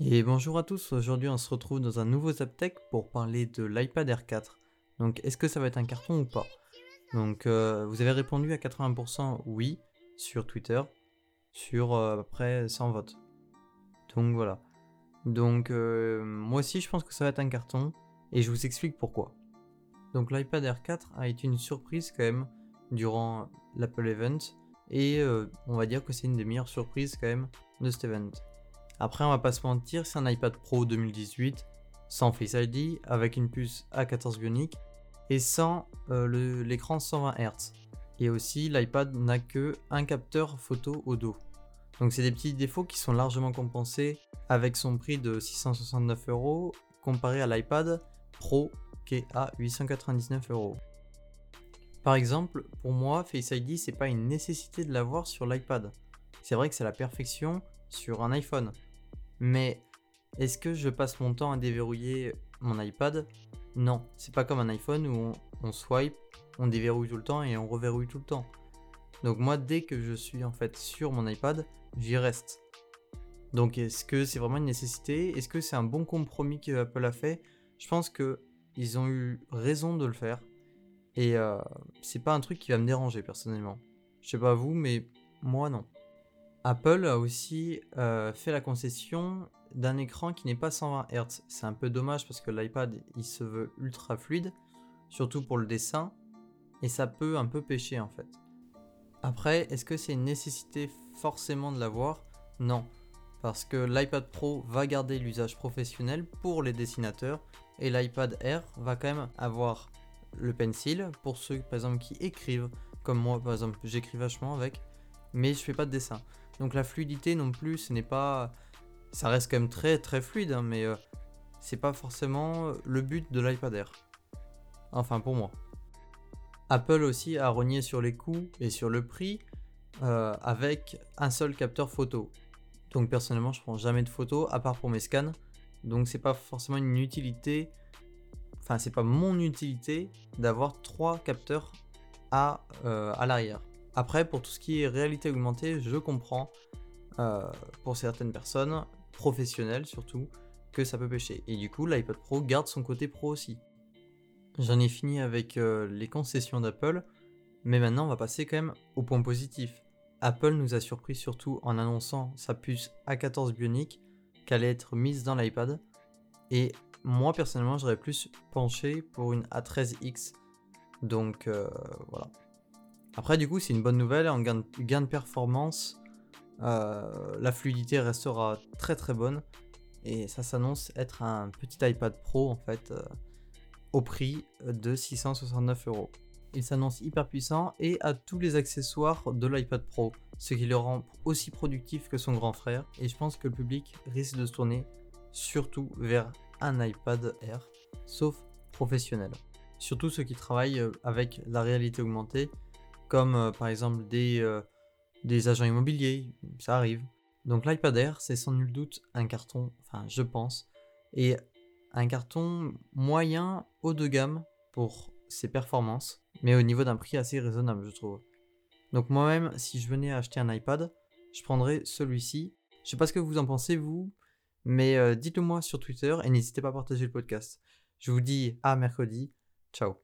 Et bonjour à tous, aujourd'hui on se retrouve dans un nouveau Zaptech pour parler de l'iPad Air 4. Donc est-ce que ça va être un carton ou pas? Donc euh, vous avez répondu à 80% oui sur Twitter, sur euh, à peu près 100 votes. Donc voilà. Donc euh, moi aussi je pense que ça va être un carton et je vous explique pourquoi. Donc l'iPad Air 4 a été une surprise quand même durant l'Apple Event et on va dire que c'est une des meilleures surprises quand même de cet event. Après, on va pas se mentir, c'est un iPad Pro 2018 sans Face ID, avec une puce A14 Bionic et sans euh, l'écran 120 Hz. Et aussi, l'iPad n'a que un capteur photo au dos. Donc c'est des petits défauts qui sont largement compensés avec son prix de 669 euros comparé à l'iPad Pro qui est à 899 euros. Par exemple, pour moi, Face ID c'est pas une nécessité de l'avoir sur l'iPad. C'est vrai que c'est la perfection sur un iPhone. Mais est-ce que je passe mon temps à déverrouiller mon iPad? Non, c'est pas comme un iPhone où on, swipe, on déverrouille tout le temps et on reverrouille tout le temps. Donc moi, dès que je suis en fait sur mon iPad, j'y reste. Donc est-ce que c'est vraiment une nécessité? Est-ce que c'est un bon compromis que Apple a fait? Je pense que ils ont eu raison de le faire. Et euh, c'est pas un truc qui va me déranger personnellement. Je sais pas vous, mais moi non. Apple a aussi euh, fait la concession d'un écran qui n'est pas 120 Hz. C'est un peu dommage parce que l'iPad il se veut ultra fluide, surtout pour le dessin, et ça peut un peu pêcher en fait. Après, est-ce que c'est une nécessité forcément de l'avoir? Non, parce que l'iPad Pro va garder l'usage professionnel pour les dessinateurs et l'iPad Air va quand même avoir le pencil pour ceux par exemple qui écrivent, comme moi par exemple j'écris vachement avec, mais je fais pas de dessin. Donc la fluidité non plus, ce n'est pas. Ça reste quand même très très fluide, hein, mais euh, c'est pas forcément le but de l'iPad Air. Enfin pour moi. Apple aussi a rogné sur les coûts et sur le prix euh, avec un seul capteur photo. Donc personnellement, je prends jamais de photos à part pour mes scans. Donc c'est pas forcément une utilité. Enfin, c'est pas mon utilité d'avoir trois capteurs à, euh, à l'arrière. Après, pour tout ce qui est réalité augmentée, je comprends euh, pour certaines personnes, professionnelles surtout, que ça peut pêcher. Et du coup, l'iPad Pro garde son côté pro aussi. J'en ai fini avec euh, les concessions d'Apple, mais maintenant on va passer quand même au point positif. Apple nous a surpris surtout en annonçant sa puce A14 Bionic qu'elle allait être mise dans l'iPad. Et moi personnellement, j'aurais plus penché pour une A13X. Donc euh, voilà. Après, du coup, c'est une bonne nouvelle. En gain de, performance, euh, la fluidité restera très très bonne. Et ça s'annonce être un petit iPad Pro en fait euh, au prix de 669 euros. Il s'annonce hyper puissant et a tous les accessoires de l'iPad Pro, ce qui le rend aussi productif que son grand frère. Et je pense que le public risque de se tourner surtout vers un iPad Air, sauf professionnel. Surtout ceux qui travaillent avec la réalité augmentée comme euh, par exemple des, euh, des agents immobiliers, ça arrive. Donc l'iPad Air, c'est sans nul doute un carton, enfin je pense, et un carton moyen haut de gamme pour ses performances, mais au niveau d'un prix assez raisonnable, je trouve. Donc moi-même, si je venais acheter un iPad, je prendrais celui-ci. Je sais pas ce que vous en pensez vous, mais euh, dites-le moi sur Twitter et n'hésitez pas à partager le podcast. Je vous dis à mercredi. Ciao.